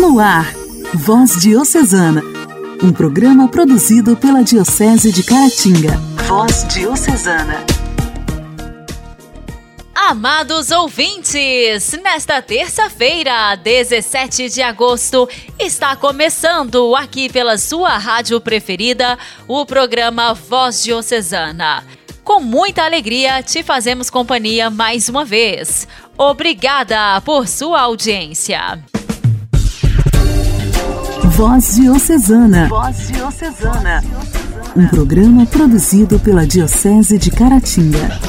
No ar, Voz Diocesana, um programa produzido pela Diocese de Caratinga. Voz Diocesana. Amados ouvintes, nesta terça-feira, 17 de agosto, está começando aqui pela sua rádio preferida o programa Voz Diocesana. Com muita alegria, te fazemos companhia mais uma vez. Obrigada por sua audiência. Voz Diocesana. Voz Diocesana. Um programa produzido pela Diocese de Caratinga.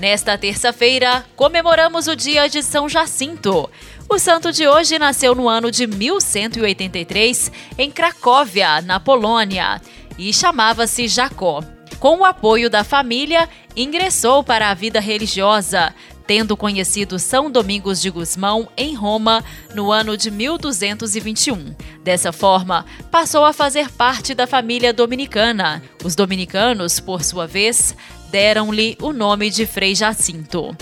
Nesta terça-feira, comemoramos o dia de São Jacinto. O santo de hoje nasceu no ano de 1183 em Cracóvia, na Polônia, e chamava-se Jacó. Com o apoio da família, ingressou para a vida religiosa, tendo conhecido São Domingos de Gusmão em Roma no ano de 1221. Dessa forma, passou a fazer parte da família dominicana. Os dominicanos, por sua vez, deram-lhe o nome de Frei Jacinto.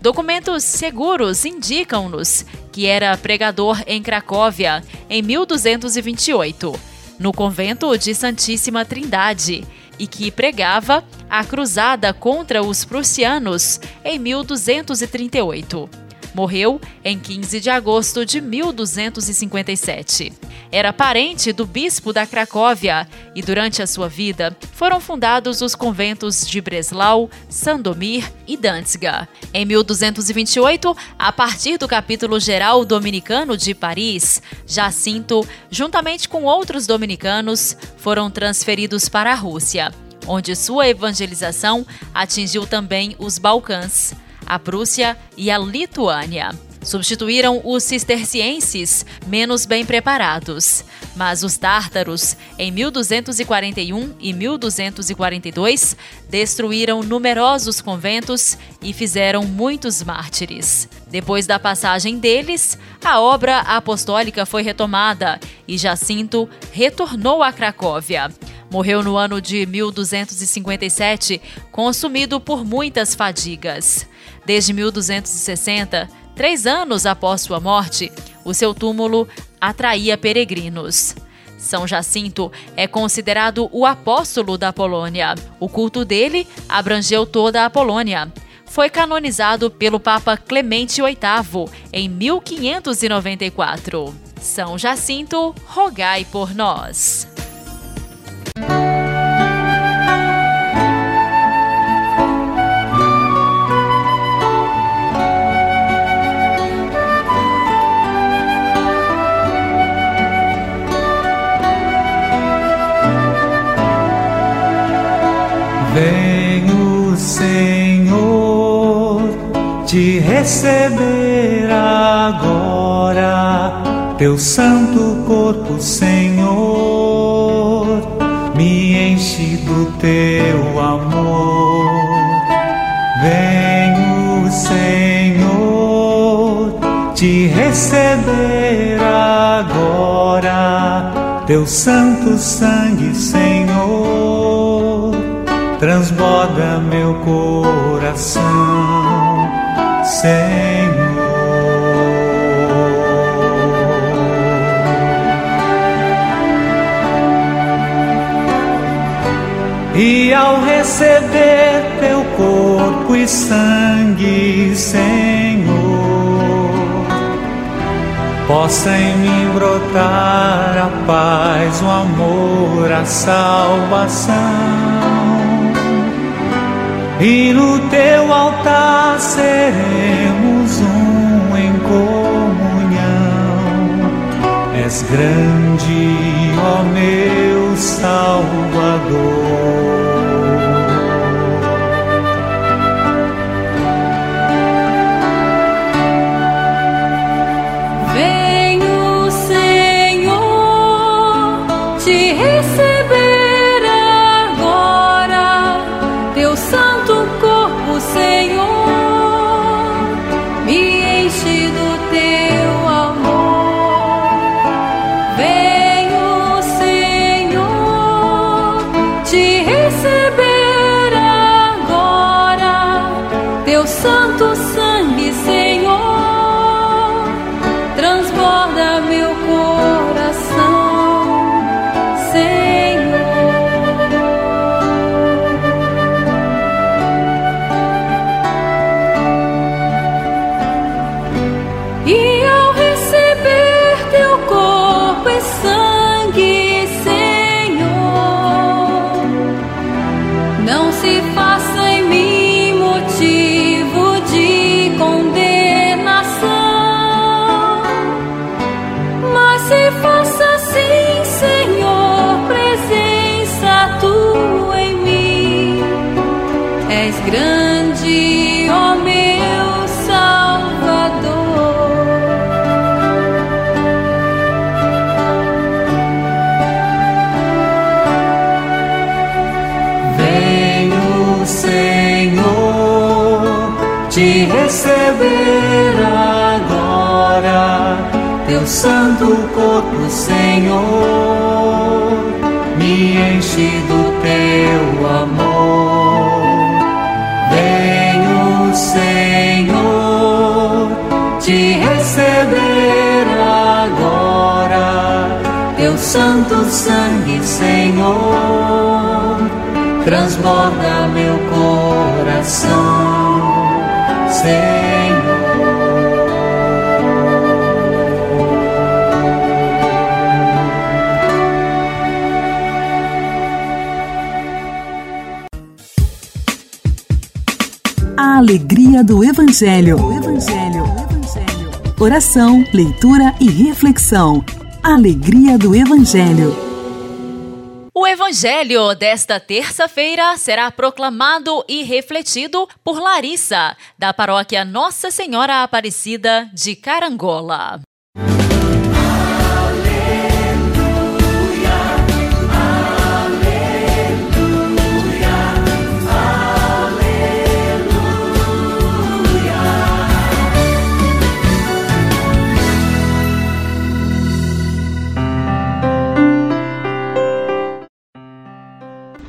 Documentos seguros indicam-nos que era pregador em Cracóvia em 1228, no convento de Santíssima Trindade e que pregava a cruzada contra os prussianos em 1238. Morreu em 15 de agosto de 1257. Era parente do bispo da Cracóvia e, durante a sua vida, foram fundados os conventos de Breslau, Sandomir e Danziga. Em 1228, a partir do capítulo geral dominicano de Paris, Jacinto, juntamente com outros dominicanos, foram transferidos para a Rússia, onde sua evangelização atingiu também os Balcãs a Prússia e a Lituânia. Substituíram os cistercienses, menos bem preparados. Mas os tártaros, em 1241 e 1242, destruíram numerosos conventos e fizeram muitos mártires. Depois da passagem deles, a obra apostólica foi retomada e Jacinto retornou a Cracóvia. Morreu no ano de 1257, consumido por muitas fadigas. Desde 1260, três anos após sua morte, o seu túmulo atraía peregrinos. São Jacinto é considerado o apóstolo da Polônia. O culto dele abrangeu toda a Polônia. Foi canonizado pelo Papa Clemente VIII em 1594. São Jacinto, rogai por nós. Te receber agora, teu santo corpo, Senhor, me enche do teu amor. Venho, Senhor, te receber agora, teu santo sangue, Senhor, transborda meu coração Senhor. E ao receber teu corpo e sangue, Senhor, possa em mim brotar a paz, o amor, a salvação e no teu altar seremos um em comunhão. És grande, ó meu Salvador. és grande, ó meu Salvador. Venho, Senhor, te receber agora, teu santo corpo, Senhor alegria do Evangelho. Evangelho. Evangelho. Oração, leitura e reflexão. Alegria do Evangelho. O Evangelho desta terça-feira será proclamado e refletido por Larissa, da paróquia Nossa Senhora Aparecida de Carangola.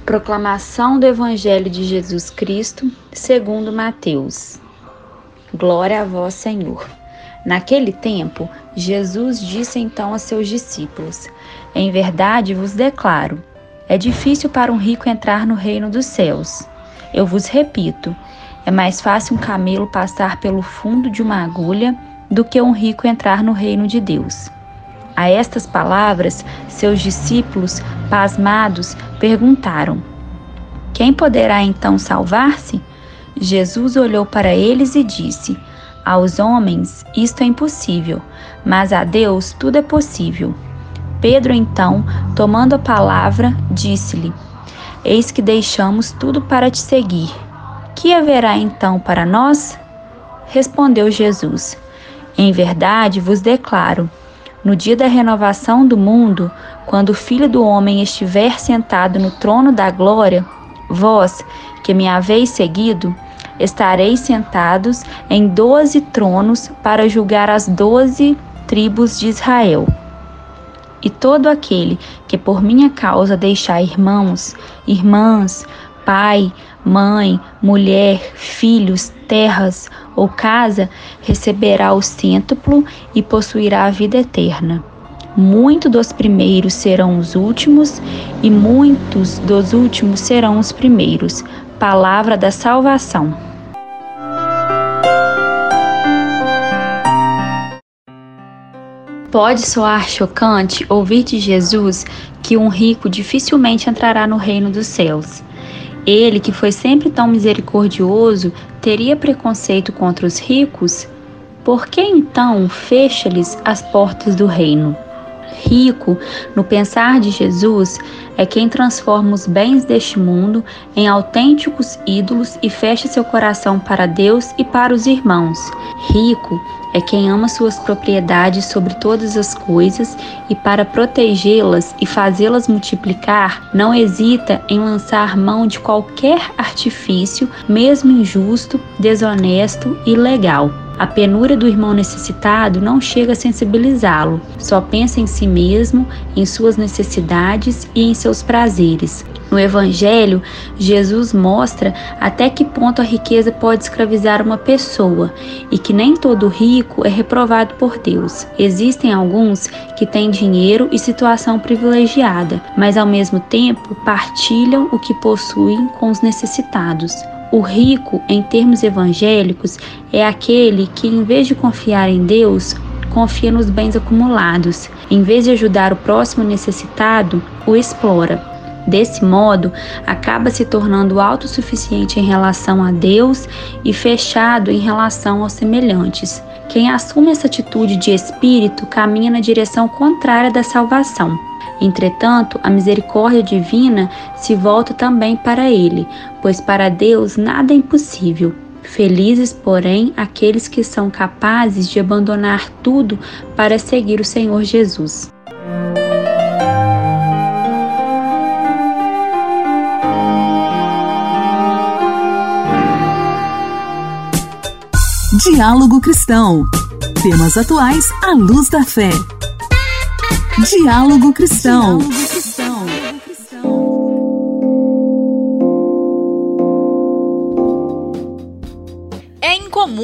Proclamação do Evangelho de Jesus Cristo, segundo Mateus. Glória a vós, Senhor. Naquele tempo, Jesus disse então a seus discípulos: Em verdade vos declaro, é difícil para um rico entrar no reino dos céus. Eu vos repito, é mais fácil um camelo passar pelo fundo de uma agulha do que um rico entrar no reino de Deus. A estas palavras, seus discípulos, pasmados, perguntaram: Quem poderá então salvar-se? Jesus olhou para eles e disse: Aos homens isto é impossível, mas a Deus tudo é possível. Pedro, então, tomando a palavra, disse-lhe: Eis que deixamos tudo para te seguir. Que haverá então para nós? Respondeu Jesus: Em verdade vos declaro no dia da renovação do mundo, quando o Filho do Homem estiver sentado no trono da glória, vós, que me haveis seguido, estareis sentados em doze tronos para julgar as doze tribos de Israel. E todo aquele que por minha causa deixar irmãos, irmãs, pai, mãe, mulher, filhos, terras ou casa, receberá o cêntuplo e possuirá a vida eterna. Muitos dos primeiros serão os últimos, e muitos dos últimos serão os primeiros. Palavra da salvação. Pode soar chocante ouvir de Jesus que um rico dificilmente entrará no reino dos céus. Ele, que foi sempre tão misericordioso, teria preconceito contra os ricos? Por que então fecha-lhes as portas do reino? Rico, no pensar de Jesus, é quem transforma os bens deste mundo em autênticos ídolos e fecha seu coração para Deus e para os irmãos. Rico é quem ama suas propriedades sobre todas as coisas e, para protegê-las e fazê-las multiplicar, não hesita em lançar mão de qualquer artifício, mesmo injusto, desonesto e ilegal. A penúria do irmão necessitado não chega a sensibilizá-lo, só pensa em si mesmo, em suas necessidades e em seus prazeres. No Evangelho, Jesus mostra até que ponto a riqueza pode escravizar uma pessoa e que nem todo rico é reprovado por Deus. Existem alguns que têm dinheiro e situação privilegiada, mas ao mesmo tempo partilham o que possuem com os necessitados. O rico, em termos evangélicos, é aquele que, em vez de confiar em Deus, confia nos bens acumulados. Em vez de ajudar o próximo necessitado, o explora. Desse modo, acaba se tornando autossuficiente em relação a Deus e fechado em relação aos semelhantes. Quem assume essa atitude de espírito caminha na direção contrária da salvação. Entretanto, a misericórdia divina se volta também para ele, pois para Deus nada é impossível. Felizes, porém, aqueles que são capazes de abandonar tudo para seguir o Senhor Jesus. Diálogo Cristão. Temas atuais à luz da fé. Diálogo Cristão. É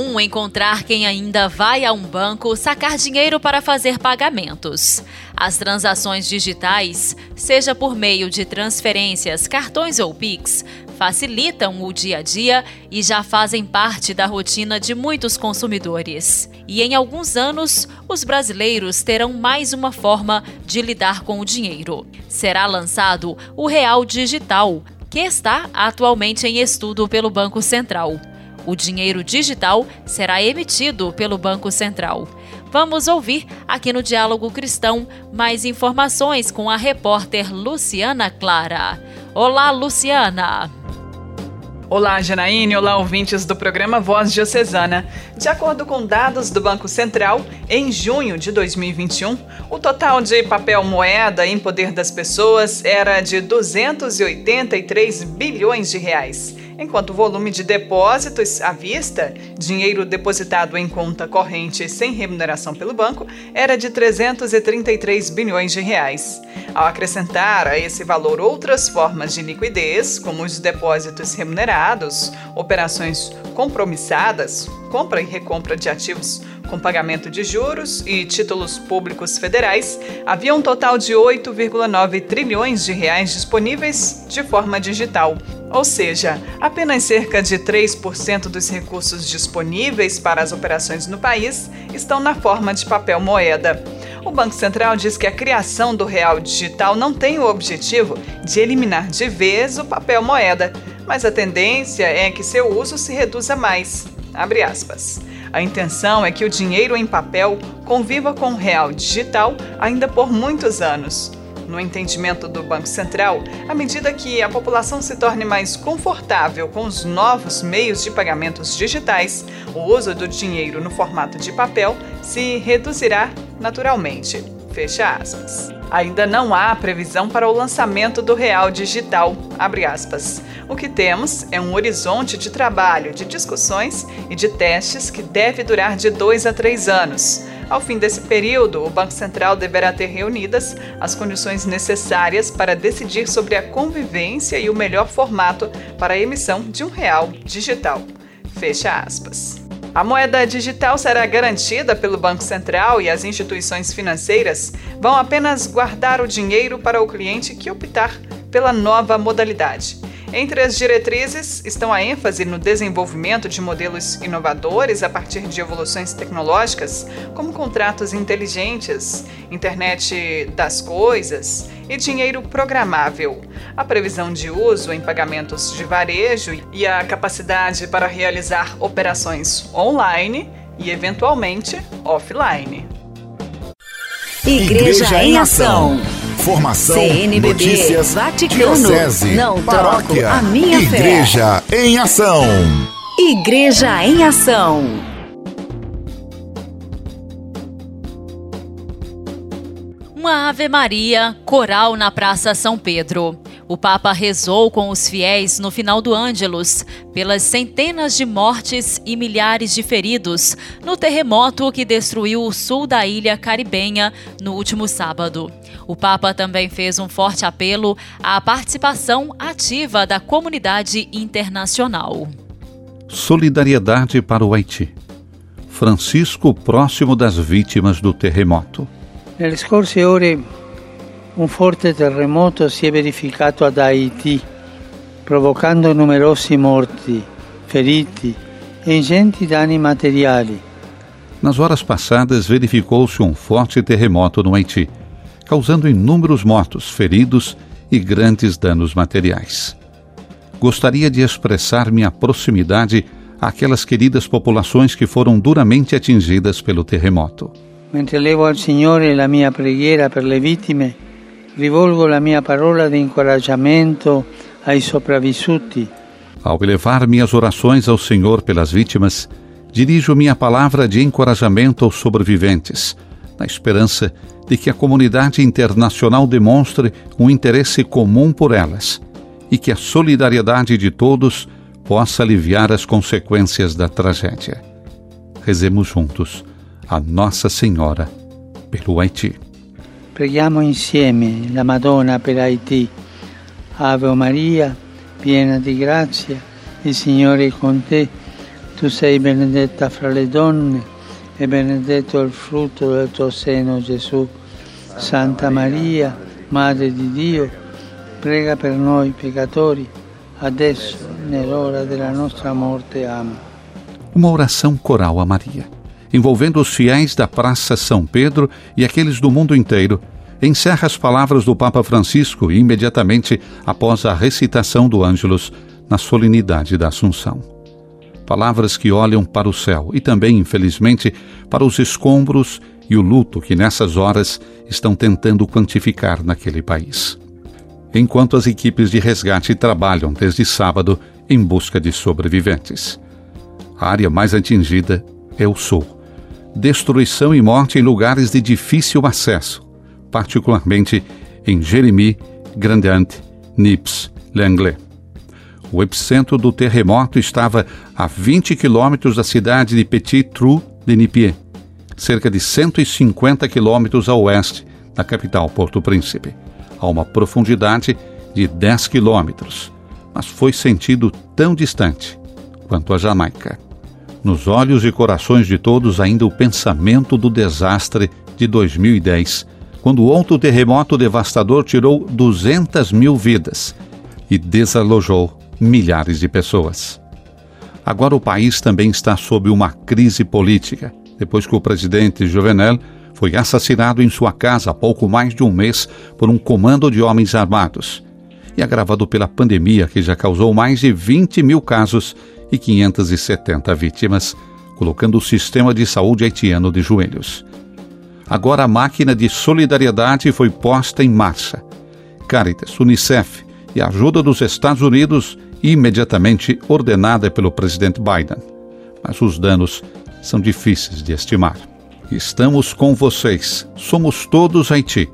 incomum encontrar quem ainda vai a um banco sacar dinheiro para fazer pagamentos. As transações digitais, seja por meio de transferências, cartões ou Pix, facilitam o dia a dia e já fazem parte da rotina de muitos consumidores. E em alguns anos, os brasileiros terão mais uma forma de lidar com o dinheiro. Será lançado o Real Digital, que está atualmente em estudo pelo Banco Central. O dinheiro digital será emitido pelo Banco Central. Vamos ouvir aqui no Diálogo Cristão mais informações com a repórter Luciana Clara. Olá, Luciana! Olá, Janaíne. Olá, ouvintes do programa Voz Diocesana. De acordo com dados do Banco Central, em junho de 2021, o total de papel moeda em poder das pessoas era de 283 bilhões de reais enquanto o volume de depósitos à vista, dinheiro depositado em conta corrente sem remuneração pelo banco, era de 333 bilhões de reais. Ao acrescentar a esse valor outras formas de liquidez, como os depósitos remunerados, operações compromissadas, compra e recompra de ativos com pagamento de juros e títulos públicos federais, havia um total de 8,9 trilhões de reais disponíveis de forma digital. Ou seja, apenas cerca de 3% dos recursos disponíveis para as operações no país estão na forma de papel moeda. O Banco Central diz que a criação do real digital não tem o objetivo de eliminar de vez o papel moeda, mas a tendência é que seu uso se reduza mais. Abre aspas. A intenção é que o dinheiro em papel conviva com o real digital ainda por muitos anos. No entendimento do Banco Central, à medida que a população se torne mais confortável com os novos meios de pagamentos digitais, o uso do dinheiro no formato de papel se reduzirá naturalmente. Fecha aspas. Ainda não há previsão para o lançamento do real digital. O que temos é um horizonte de trabalho, de discussões e de testes que deve durar de dois a três anos. Ao fim desse período, o Banco Central deverá ter reunidas as condições necessárias para decidir sobre a convivência e o melhor formato para a emissão de um real digital. Fecha aspas. A moeda digital será garantida pelo Banco Central e as instituições financeiras vão apenas guardar o dinheiro para o cliente que optar pela nova modalidade. Entre as diretrizes estão a ênfase no desenvolvimento de modelos inovadores a partir de evoluções tecnológicas, como contratos inteligentes, internet das coisas e dinheiro programável, a previsão de uso em pagamentos de varejo e a capacidade para realizar operações online e, eventualmente, offline. Igreja, Igreja em Ação. Formação, CNBB, notícias, Vaticano, diocese, não paróquia, troco a minha Igreja fé. em Ação. Igreja em Ação. Uma Ave Maria, coral na Praça São Pedro. O Papa rezou com os fiéis no final do Ângelus pelas centenas de mortes e milhares de feridos no terremoto que destruiu o sul da ilha caribenha no último sábado. O Papa também fez um forte apelo à participação ativa da comunidade internacional. Solidariedade para o Haiti. Francisco próximo das vítimas do terremoto. Nelle scorse ore un forte terremoto si è verificato ad Haiti, provocando numerosi morti, feriti e ingenti danni materiali. Nas horas passadas, verificou-se um forte terremoto no Haiti, causando inúmeros mortos, feridos e grandes danos materiais. Gostaria de expressar minha proximidade àquelas queridas populações que foram duramente atingidas pelo terremoto. Mentre levo al Signore la mia preghiera per le vittime, rivolgo la mia parola di incoraggiamento ai sopravvissuti. Ao elevar minhas orações ao Senhor pelas vítimas, dirijo minha palavra de encorajamento aos sobreviventes, na esperança de que a comunidade internacional demonstre um interesse comum por elas e que a solidariedade de todos possa aliviar as consequências da tragédia. rezemos juntos a Nossa Senhora pelo Haiti. Preghiamo insieme la Madonna per Haiti. Ave Maria, piena di grazia, il Signore è con te. Tu sei benedetta fra le donne e benedetto il frutto del tuo seno, Gesù. Santa Maria, Madre di Dio, prega per noi peccatori, adesso nell'ora della nostra morte. Amen. Uma oração coral a Maria, envolvendo os fiéis da Praça São Pedro e aqueles do mundo inteiro, encerra as palavras do Papa Francisco imediatamente após a recitação do Ângelus na solenidade da Assunção. Palavras que olham para o céu e também, infelizmente, para os escombros e o luto que nessas horas estão tentando quantificar naquele país. Enquanto as equipes de resgate trabalham desde sábado em busca de sobreviventes. A área mais atingida é o sul. Destruição e morte em lugares de difícil acesso, particularmente em Jeremy, Grandante, Nips, Langley. O epicentro do terremoto estava a 20 quilômetros da cidade de Petit Trou de Nipier, cerca de 150 quilômetros a oeste da capital Porto Príncipe, a uma profundidade de 10 quilômetros, mas foi sentido tão distante quanto a Jamaica. Nos olhos e corações de todos ainda o pensamento do desastre de 2010, quando outro terremoto devastador tirou 200 mil vidas e desalojou milhares de pessoas. Agora o país também está sob uma crise política, depois que o presidente Jovenel foi assassinado em sua casa há pouco mais de um mês por um comando de homens armados, e agravado pela pandemia que já causou mais de 20 mil casos e 570 vítimas, colocando o sistema de saúde haitiano de joelhos. Agora a máquina de solidariedade foi posta em marcha. Caritas, Unicef e a ajuda dos Estados Unidos imediatamente ordenada pelo presidente Biden. Mas os danos são difíceis de estimar. Estamos com vocês, somos todos Haiti.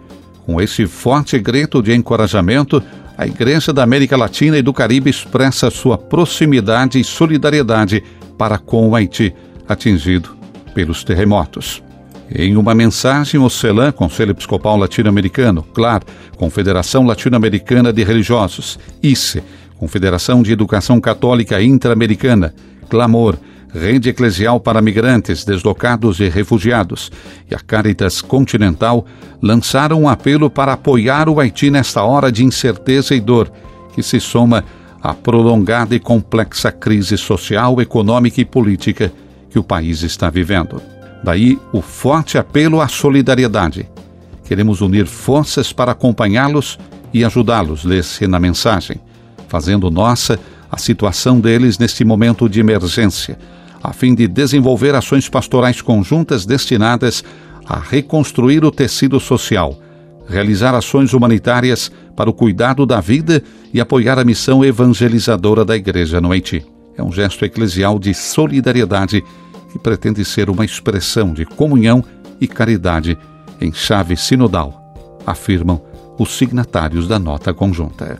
Com esse forte grito de encorajamento, a Igreja da América Latina e do Caribe expressa sua proximidade e solidariedade para com o Haiti, atingido pelos terremotos. Em uma mensagem, o CELAM, Conselho Episcopal Latino-Americano, CLAR, Confederação Latino-Americana de Religiosos, ICE, Confederação de Educação Católica Interamericana, Clamor, Rede Eclesial para Migrantes, Deslocados e Refugiados e a Caritas Continental lançaram um apelo para apoiar o Haiti nesta hora de incerteza e dor, que se soma à prolongada e complexa crise social, econômica e política que o país está vivendo. Daí o forte apelo à solidariedade. Queremos unir forças para acompanhá-los e ajudá-los, lê-se na mensagem, fazendo nossa a situação deles neste momento de emergência, a fim de desenvolver ações pastorais conjuntas destinadas a reconstruir o tecido social, realizar ações humanitárias para o cuidado da vida e apoiar a missão evangelizadora da Igreja no Haiti. É um gesto eclesial de solidariedade que pretende ser uma expressão de comunhão e caridade em chave sinodal, afirmam os signatários da nota conjunta.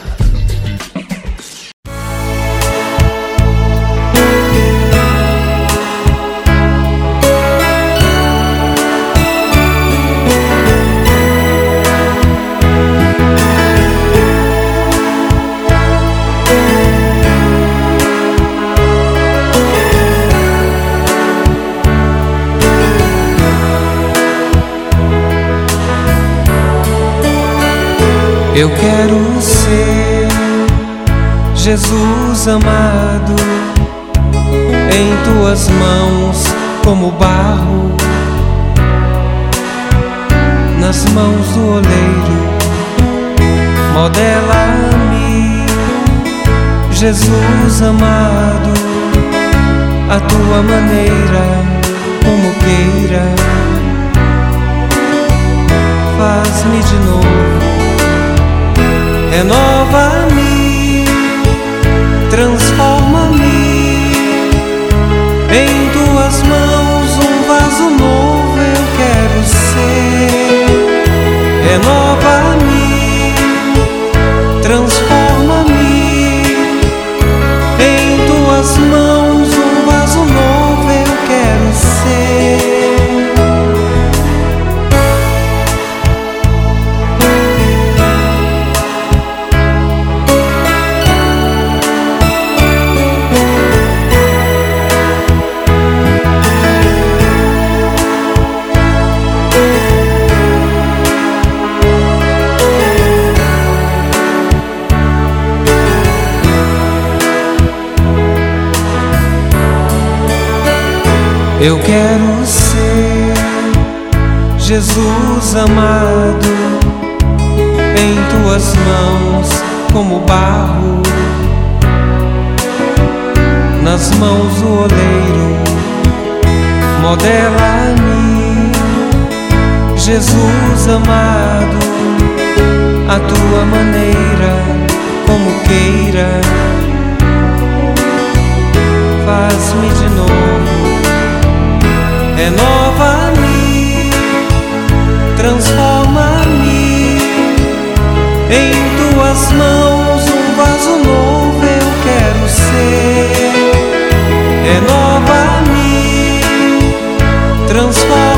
Eu quero ser Jesus amado em tuas mãos como barro nas mãos do oleiro. Modela-me, Jesus amado, a tua maneira, como queira. Faz-me de novo renova-me, Eu quero ser Jesus amado em tuas mãos como barro nas mãos do oleiro. Modela-me Jesus amado a tua maneira como queira. Faz-me de novo renova-me transforma-me. Em tuas mãos um vaso novo eu quero ser. Renova-me transforma-me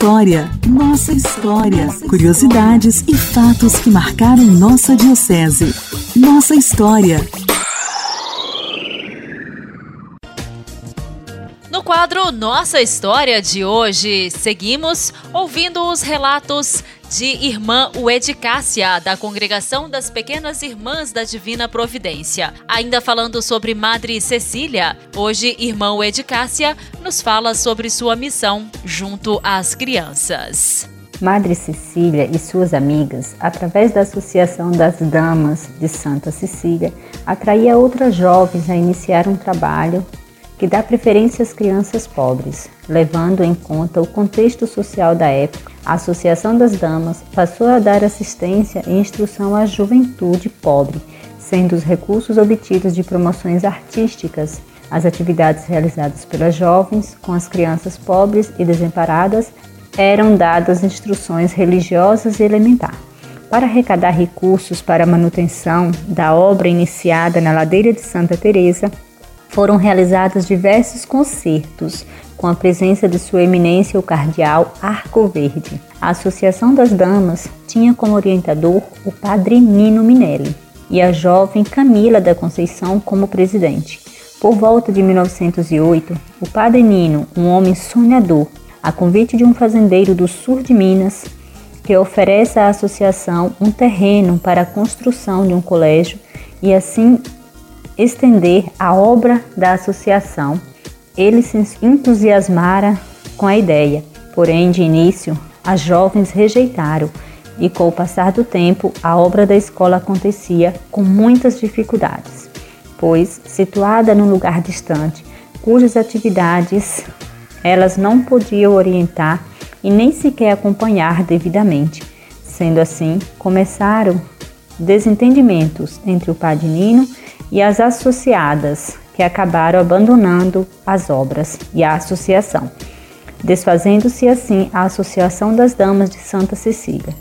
história, nossa história. Curiosidades e fatos que marcaram nossa diocese. Nossa história. No quadro Nossa História de hoje, seguimos ouvindo os relatos de Irmã Uedicácia, da Congregação das Pequenas Irmãs da Divina Providência. Ainda falando sobre Madre Cecília, hoje Irmã Uedicácia nos fala sobre sua missão junto às crianças. Madre Cecília e suas amigas, através da Associação das Damas de Santa Cecília, atraía outras jovens a iniciar um trabalho que dá preferência às crianças pobres, levando em conta o contexto social da época. A Associação das Damas passou a dar assistência e instrução à juventude pobre, sendo os recursos obtidos de promoções artísticas as atividades realizadas pelas jovens com as crianças pobres e desamparadas eram dadas instruções religiosas e elementar. Para arrecadar recursos para a manutenção da obra iniciada na ladeira de Santa Teresa, foram realizados diversos concertos com a presença de Sua Eminência o Cardeal Arco Verde. A Associação das Damas tinha como orientador o Padre Nino Minelli e a jovem Camila da Conceição como presidente. Por volta de 1908, o Padre Nino, um homem sonhador, a convite de um fazendeiro do sul de Minas, que oferece à associação um terreno para a construção de um colégio e assim estender a obra da associação. Ele se entusiasmara com a ideia, porém, de início, as jovens rejeitaram e, com o passar do tempo, a obra da escola acontecia com muitas dificuldades, pois, situada num lugar distante, cujas atividades elas não podiam orientar e nem sequer acompanhar devidamente. Sendo assim, começaram desentendimentos entre o Padre Nino e as associadas, que acabaram abandonando as obras e a associação, desfazendo-se assim a Associação das Damas de Santa Cecília.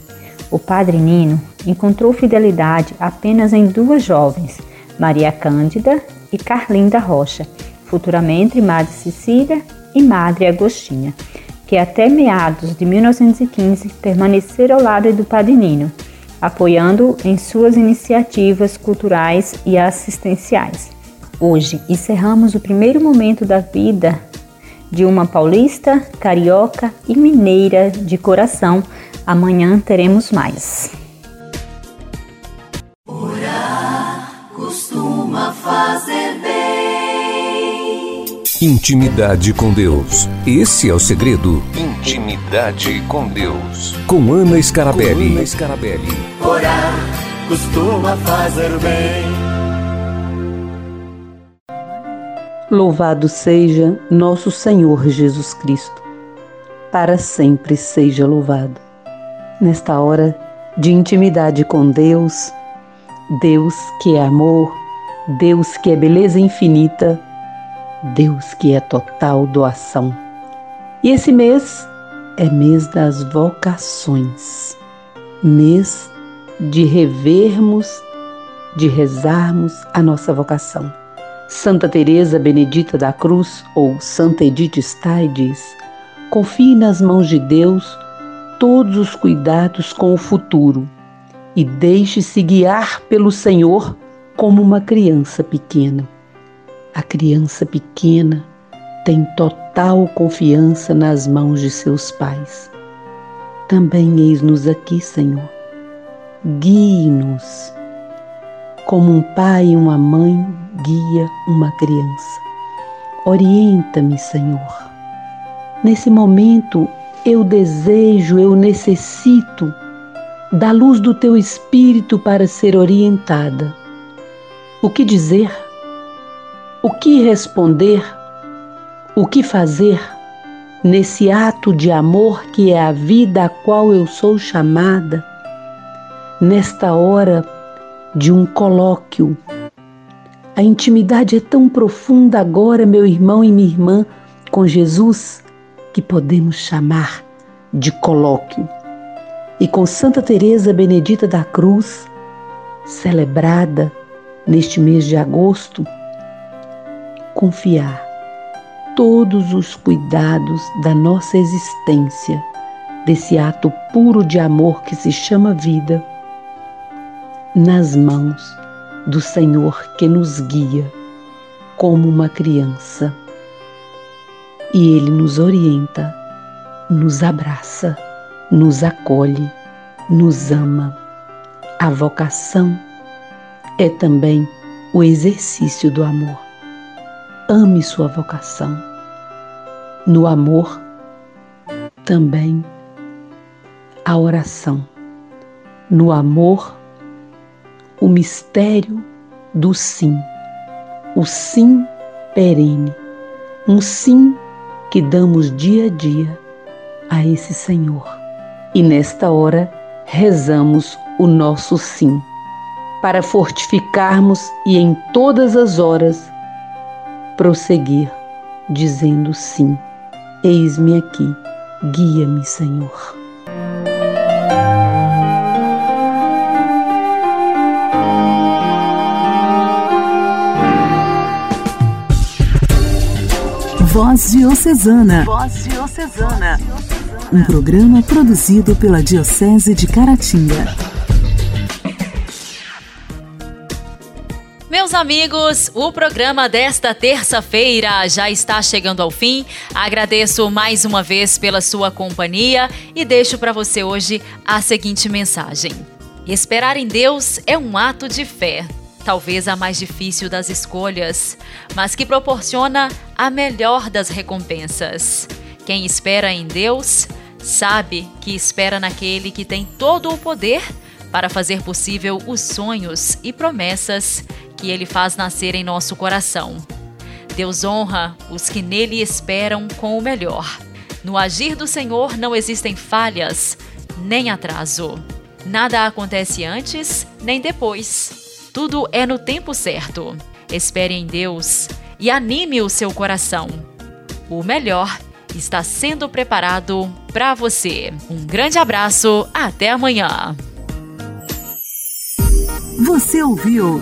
O padre Nino encontrou fidelidade apenas em duas jovens, Maria Cândida e Carlinda Rocha, futuramente Madre Cecília e Madre Agostinha, que até meados de 1915 permaneceram ao lado do Padre Nino, apoiando em suas iniciativas culturais e assistenciais. Hoje encerramos o primeiro momento da vida de uma paulista, carioca e mineira de coração. Amanhã teremos mais. Orar costuma fazer bem. Intimidade com Deus. Esse é o segredo. Intimidade com Deus. Com Ana Scarabelli. Com Ana Scarabelli. Orar costuma fazer bem. Louvado seja nosso Senhor Jesus Cristo. Para sempre seja louvado. Nesta hora de intimidade com Deus, Deus que é amor, Deus que é beleza infinita, Deus que é total doação. E esse mês é mês das vocações, mês de revermos, de rezarmos a nossa vocação. Santa Teresa Benedita da Cruz ou Santa Edith Stein diz: Confie nas mãos de Deus todos os cuidados com o futuro e deixe-se guiar pelo Senhor como uma criança pequena. A criança pequena tem total confiança nas mãos de seus pais. Também eis-nos aqui, Senhor. Guie-nos como um pai e uma mãe guia uma criança. Orienta-me, Senhor. Nesse momento eu desejo, eu necessito da luz do teu espírito para ser orientada. O que dizer? O que responder? O que fazer nesse ato de amor que é a vida a qual eu sou chamada? Nesta hora de um colóquio. A intimidade é tão profunda agora, meu irmão e minha irmã, com Jesus, que podemos chamar de colóquio. E com Santa Teresa Benedita da Cruz, celebrada neste mês de agosto, confiar todos os cuidados da nossa existência, desse ato puro de amor que se chama vida, nas mãos do Senhor que nos guia como uma criança. E Ele nos orienta, nos abraça, nos acolhe, nos ama. A vocação é também o exercício do amor. Ame sua vocação. No amor, também a oração. No amor, o mistério do sim, o sim perene, um sim que damos dia a dia a esse Senhor. E nesta hora rezamos o nosso sim, para fortificarmos e em todas as horas prosseguir dizendo sim. Eis-me aqui, guia-me, Senhor. Voz Diocesana. Voz Diocesana. Um programa produzido pela Diocese de Caratinga. Meus amigos, o programa desta terça-feira já está chegando ao fim. Agradeço mais uma vez pela sua companhia e deixo para você hoje a seguinte mensagem: Esperar em Deus é um ato de fé talvez a mais difícil das escolhas, mas que proporciona a melhor das recompensas. Quem espera em Deus sabe que espera naquele que tem todo o poder para fazer possível os sonhos e promessas que ele faz nascer em nosso coração. Deus honra os que nele esperam com o melhor. No agir do Senhor não existem falhas nem atraso. Nada acontece antes nem depois. Tudo é no tempo certo. Espere em Deus e anime o seu coração. O melhor está sendo preparado para você. Um grande abraço, até amanhã. Você ouviu